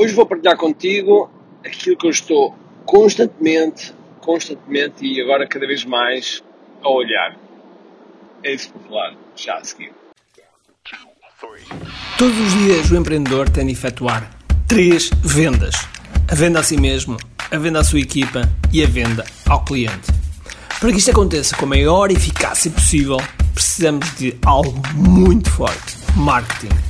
Hoje vou partilhar contigo aquilo que eu estou constantemente, constantemente e agora cada vez mais a olhar. É isso que falar já a seguir. Todos os dias o empreendedor tem de efetuar três vendas: a venda a si mesmo, a venda à sua equipa e a venda ao cliente. Para que isto aconteça com a maior eficácia possível, precisamos de algo muito forte: marketing.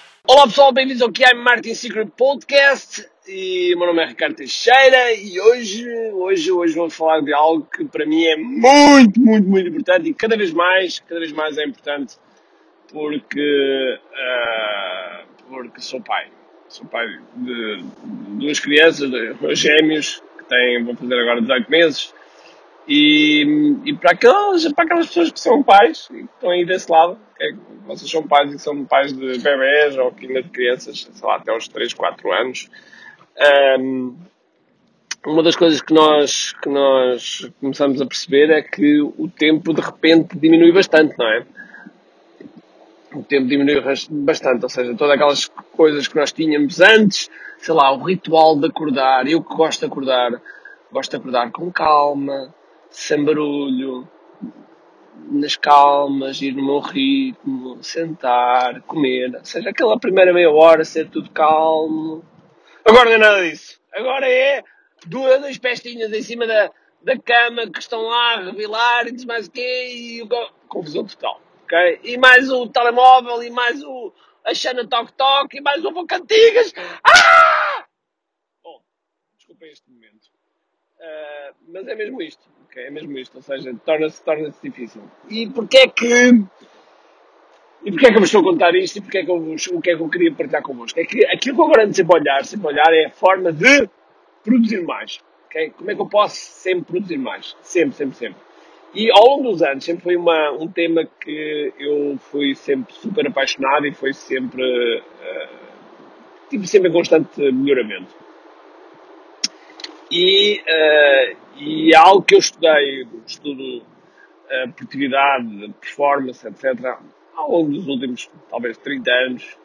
Olá pessoal, bem-vindos ao QI Marketing Secret Podcast e meu nome é Ricardo Teixeira e hoje, hoje, hoje vou falar de algo que para mim é muito, muito, muito importante e cada vez mais, cada vez mais é importante porque, uh, porque sou pai sou pai de duas crianças, meus gêmeos, que têm, vão fazer agora 18 meses. E, e para, aquelas, para aquelas pessoas que são pais e que estão aí desse lado, que é, vocês são pais e são pais de bebés ou ainda de crianças, sei lá, até aos 3, 4 anos, um, uma das coisas que nós, que nós começamos a perceber é que o tempo de repente diminui bastante, não é? o tempo diminuiu bastante, ou seja, todas aquelas coisas que nós tínhamos antes, sei lá, o ritual de acordar, eu que gosto de acordar, gosto de acordar com calma, sem barulho, nas calmas, ir no meu ritmo, sentar, comer, ou seja, aquela primeira meia hora ser tudo calmo. Agora não é nada disso. Agora é duas, duas pestinhas em cima da, da cama que estão lá a revelar e mais o quê e confusão total ok? E mais o telemóvel, e mais o a Xana Tok Tok, e mais o Vou Cantigas. Ah! Bom, desculpem este momento. Uh, mas é mesmo isto, ok? É mesmo isto, ou seja, torna-se torna difícil. E porquê é que... E porquê é que eu vos estou a contar isto e porquê é que eu vos, o que é que eu queria partilhar convosco? É que aquilo que eu agora ando sempre olhar, sempre olhar é a forma de produzir mais. Okay? Como é que eu posso sempre produzir mais? Sempre, sempre, sempre. E ao longo dos anos sempre foi uma, um tema que eu fui sempre super apaixonado e foi sempre. Uh, tive sempre em constante melhoramento. E, uh, e algo que eu estudei, estudo uh, produtividade, performance, etc., ao longo dos últimos, talvez, 30 anos,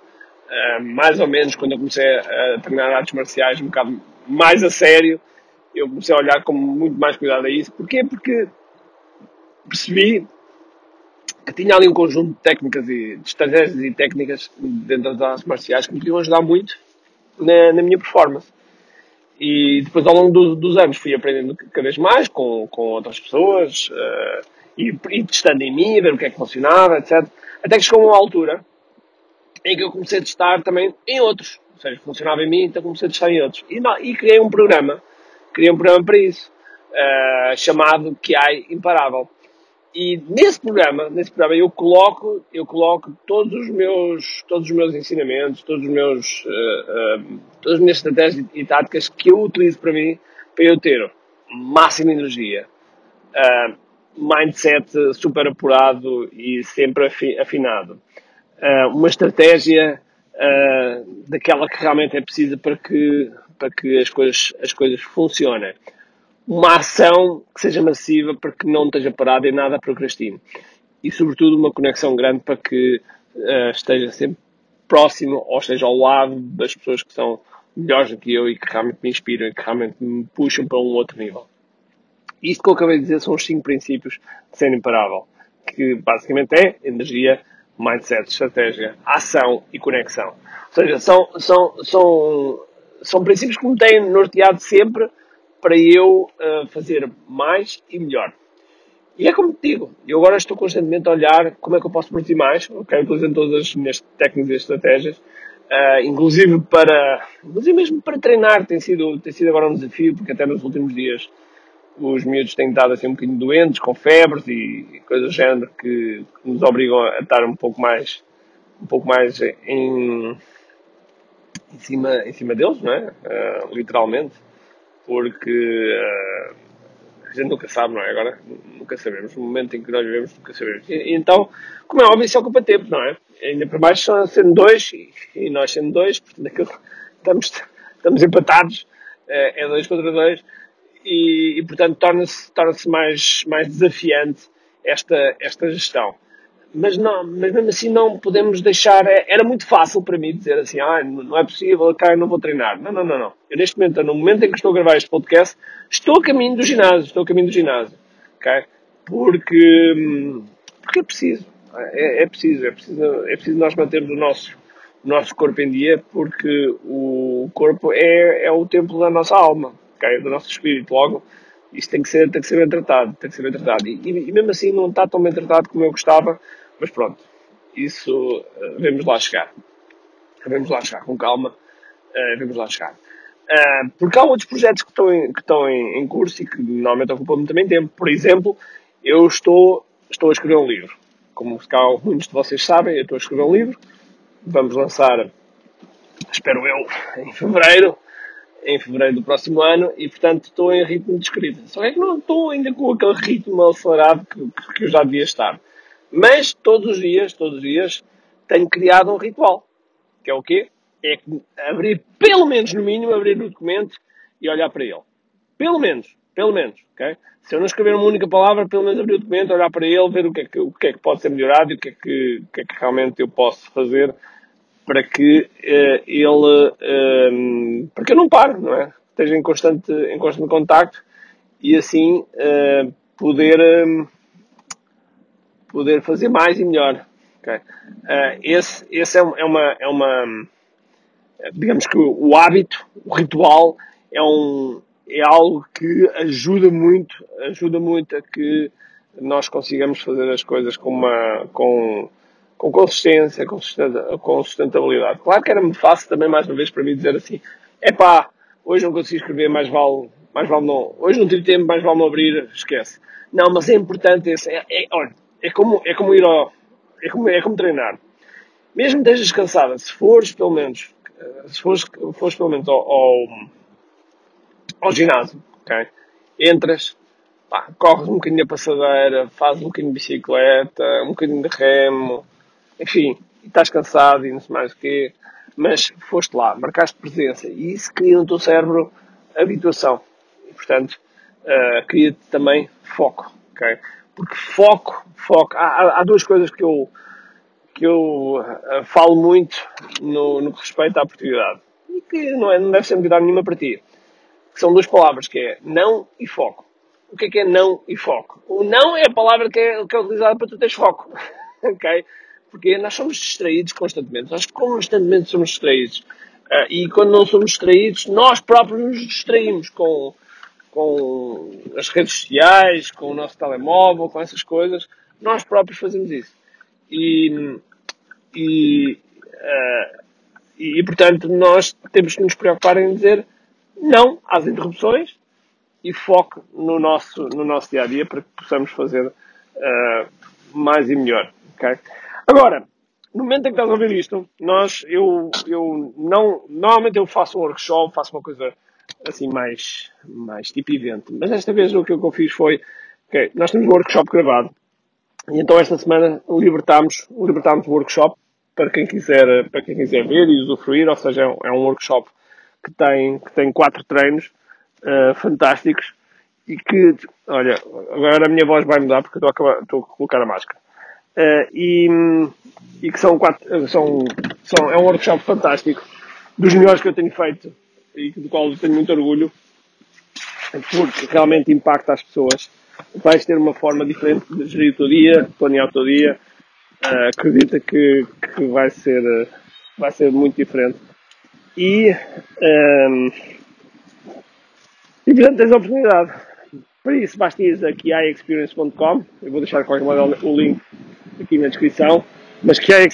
uh, mais ou menos, quando eu comecei a treinar artes marciais um bocado mais a sério, eu comecei a olhar com muito mais cuidado a isso. Porquê? Porque percebi que tinha ali um conjunto de técnicas e de estratégias e técnicas dentro das artes marciais que me podiam ajudar muito na, na minha performance. E depois, ao longo do, dos anos, fui aprendendo cada vez mais com, com outras pessoas uh, e, e, testando em mim, ver o que é que funcionava, etc. Até que chegou uma altura em que eu comecei a testar também em outros. Ou seja, funcionava em mim, então comecei a testar em outros. E, não, e criei um programa. Criei um programa para isso, uh, chamado QI Imparável. E nesse programa, nesse programa eu coloco, eu coloco todos os meus, todos os meus ensinamentos, todos os meus, uh, uh, todas as minhas estratégias e táticas que eu utilizo para mim, para eu ter máxima energia, uh, mindset super apurado e sempre afinado, uma estratégia daquela que realmente é precisa para que, para que as coisas, as coisas funcionem uma ação que seja massiva para que não esteja parada e nada procrastine. E, sobretudo, uma conexão grande para que uh, esteja sempre próximo ou esteja ao lado das pessoas que são melhores do que eu e que realmente me inspiram e que realmente me puxam para um outro nível. Isto que eu acabei de dizer são os cinco princípios de ser imparável, que basicamente é energia, mindset, estratégia, ação e conexão. Ou seja, são, são, são, são princípios que me têm norteado sempre para eu uh, fazer mais e melhor. E é como te digo, eu agora estou constantemente a olhar como é que eu posso produzir mais, ok? Utilizando todas as minhas técnicas e estratégias, uh, inclusive para, inclusive mesmo para treinar, tem sido, tem sido agora um desafio, porque até nos últimos dias os miúdos têm estado assim um bocadinho doentes, com febres e coisas do género que, que nos obrigam a estar um pouco mais, um pouco mais em, em cima, em cima deles, não é? Uh, literalmente porque uh, a gente nunca sabe, não é? Agora nunca sabemos. No momento em que nós vivemos, nunca sabemos. E, então, como é óbvio, isso ocupa tempo, não é? Ainda por baixo sendo dois, e, e nós sendo dois, portanto, aquilo, estamos, estamos empatados, é, é dois contra dois, e, e portanto torna-se torna mais, mais desafiante esta, esta gestão mas, não, mas mesmo assim não podemos deixar. É, era muito fácil para mim dizer assim: ah, não é possível, eu não vou treinar. Não, não, não, não. Eu neste momento, no momento em que estou a gravar este podcast, estou a caminho do ginásio. Estou a caminho do ginásio. ok? Porque, porque é preciso. É, é, preciso, é preciso. É preciso nós mantermos o nosso, o nosso corpo em dia, porque o corpo é, é o templo da nossa alma, ok? do nosso espírito. Logo, isto tem que ser, tem que ser bem tratado. Tem que ser bem tratado. E, e mesmo assim não está tão bem tratado como eu gostava mas pronto, isso uh, vamos lá chegar. Vamos lá chegar, com calma, uh, vamos lá chegar. Uh, porque há outros projetos que estão, em, que estão em, em curso e que normalmente ocupam muito também tempo. Por exemplo, eu estou, estou a escrever um livro. Como cá, muitos de vocês sabem, eu estou a escrever um livro. Vamos lançar, espero eu, em fevereiro, em fevereiro do próximo ano, e portanto estou em ritmo de escrita. Só é que não estou ainda com aquele ritmo acelerado que, que eu já devia estar. Mas todos os dias, todos os dias, tenho criado um ritual. Que é o quê? É abrir, pelo menos no mínimo, abrir o documento e olhar para ele. Pelo menos, pelo menos, ok? Se eu não escrever uma única palavra, pelo menos abrir o documento, olhar para ele, ver o que é que, o que, é que pode ser melhorado e o que é que, o que, é que realmente eu posso fazer para que uh, ele, uh, para que eu não pare, não é? Esteja em constante, em constante contacto e assim uh, poder poder fazer mais e melhor. Okay? Uh, esse esse é, é, uma, é uma. Digamos que o hábito, o ritual, é, um, é algo que ajuda muito, ajuda muito a que nós consigamos fazer as coisas com, uma, com, com consistência, com, sustentabilidade. Claro que era muito fácil também, mais uma vez, para mim dizer assim: é pá, hoje não consigo escrever, mais vale, mais vale não. Hoje não tive tempo, mais vale não abrir, esquece. Não, mas é importante esse. É, é, olha, é como, é como ir ao. É como, é como treinar. Mesmo que estejas cansada, se fores pelo menos. Se fores, fores pelo menos ao, ao, ao ginásio, ok? Entras, pá, corres um bocadinho a passadeira, fazes um bocadinho de bicicleta, um bocadinho de remo, enfim, estás cansado e não sei mais o quê, mas foste lá, marcaste presença e isso cria no teu cérebro habituação. E, portanto, uh, cria-te também foco, ok? Porque foco, foco. Há, há duas coisas que eu, que eu uh, falo muito no, no que respeita à oportunidade. E que não, é, não deve ser novidade nenhuma para ti. Que são duas palavras, que é não e foco. O que é que é não e foco? O não é a palavra que é, que é utilizada para tu teres foco. ok? Porque nós somos distraídos constantemente. Nós constantemente somos distraídos. Uh, e quando não somos distraídos, nós próprios nos distraímos com com as redes sociais, com o nosso telemóvel, com essas coisas, nós próprios fazemos isso. E, e, uh, e, portanto, nós temos que nos preocupar em dizer não às interrupções e foco no nosso, no nosso dia a dia para que possamos fazer uh, mais e melhor. Okay? Agora, no momento em que estás a ouvir isto, nós, eu, eu não, normalmente eu faço um workshop, faço uma coisa assim mais, mais tipo evento. Mas desta vez o que eu fiz foi, ok, nós temos um workshop gravado e então esta semana libertámos, libertámos o workshop para quem quiser, para quem quiser ver e usufruir, ou seja, é um é workshop que tem, que tem quatro treinos uh, fantásticos e que, olha, agora a minha voz vai mudar porque estou a, acabar, estou a colocar a máscara. Uh, e, e que são quatro, são, são, é um workshop fantástico, dos melhores que eu tenho feito e do qual tenho muito orgulho, porque realmente impacta as pessoas. Vais ter uma forma diferente de gerir o teu dia, planear o teu dia. Uh, acredita que, que vai, ser, vai ser muito diferente. E, um, e portanto tens a oportunidade. Para isso basta ir a iexperience.com. Eu vou deixar qualquer modo o link aqui na descrição. Mas que é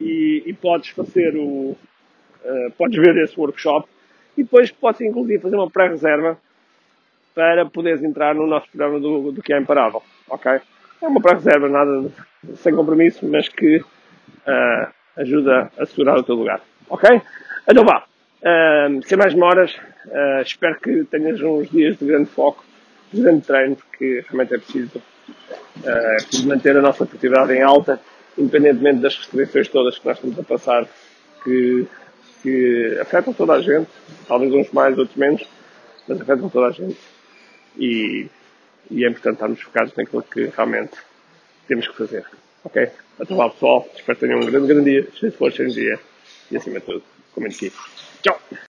e, e podes fazer o, uh, podes ver esse workshop e depois podes inclusive fazer uma pré-reserva para poderes entrar no nosso programa do, do que é imparável, ok? É uma pré-reserva, nada sem compromisso, mas que uh, ajuda a segurar o teu lugar, ok? Então vá, uh, sem mais demoras, Uh, espero que tenhas uns dias de grande foco, de grande treino, porque realmente é preciso, manter a nossa atividade em alta, independentemente das restrições todas que nós estamos a passar, que, que afetam toda a gente, talvez uns mais, outros menos, mas afetam toda a gente. E, e é importante estarmos focados naquilo que realmente temos que fazer. Ok? Até lá, pessoal. Espero que tenham um grande, grande dia, cheio de força, cheio de dia e, acima de tudo, comente aqui. Tchau!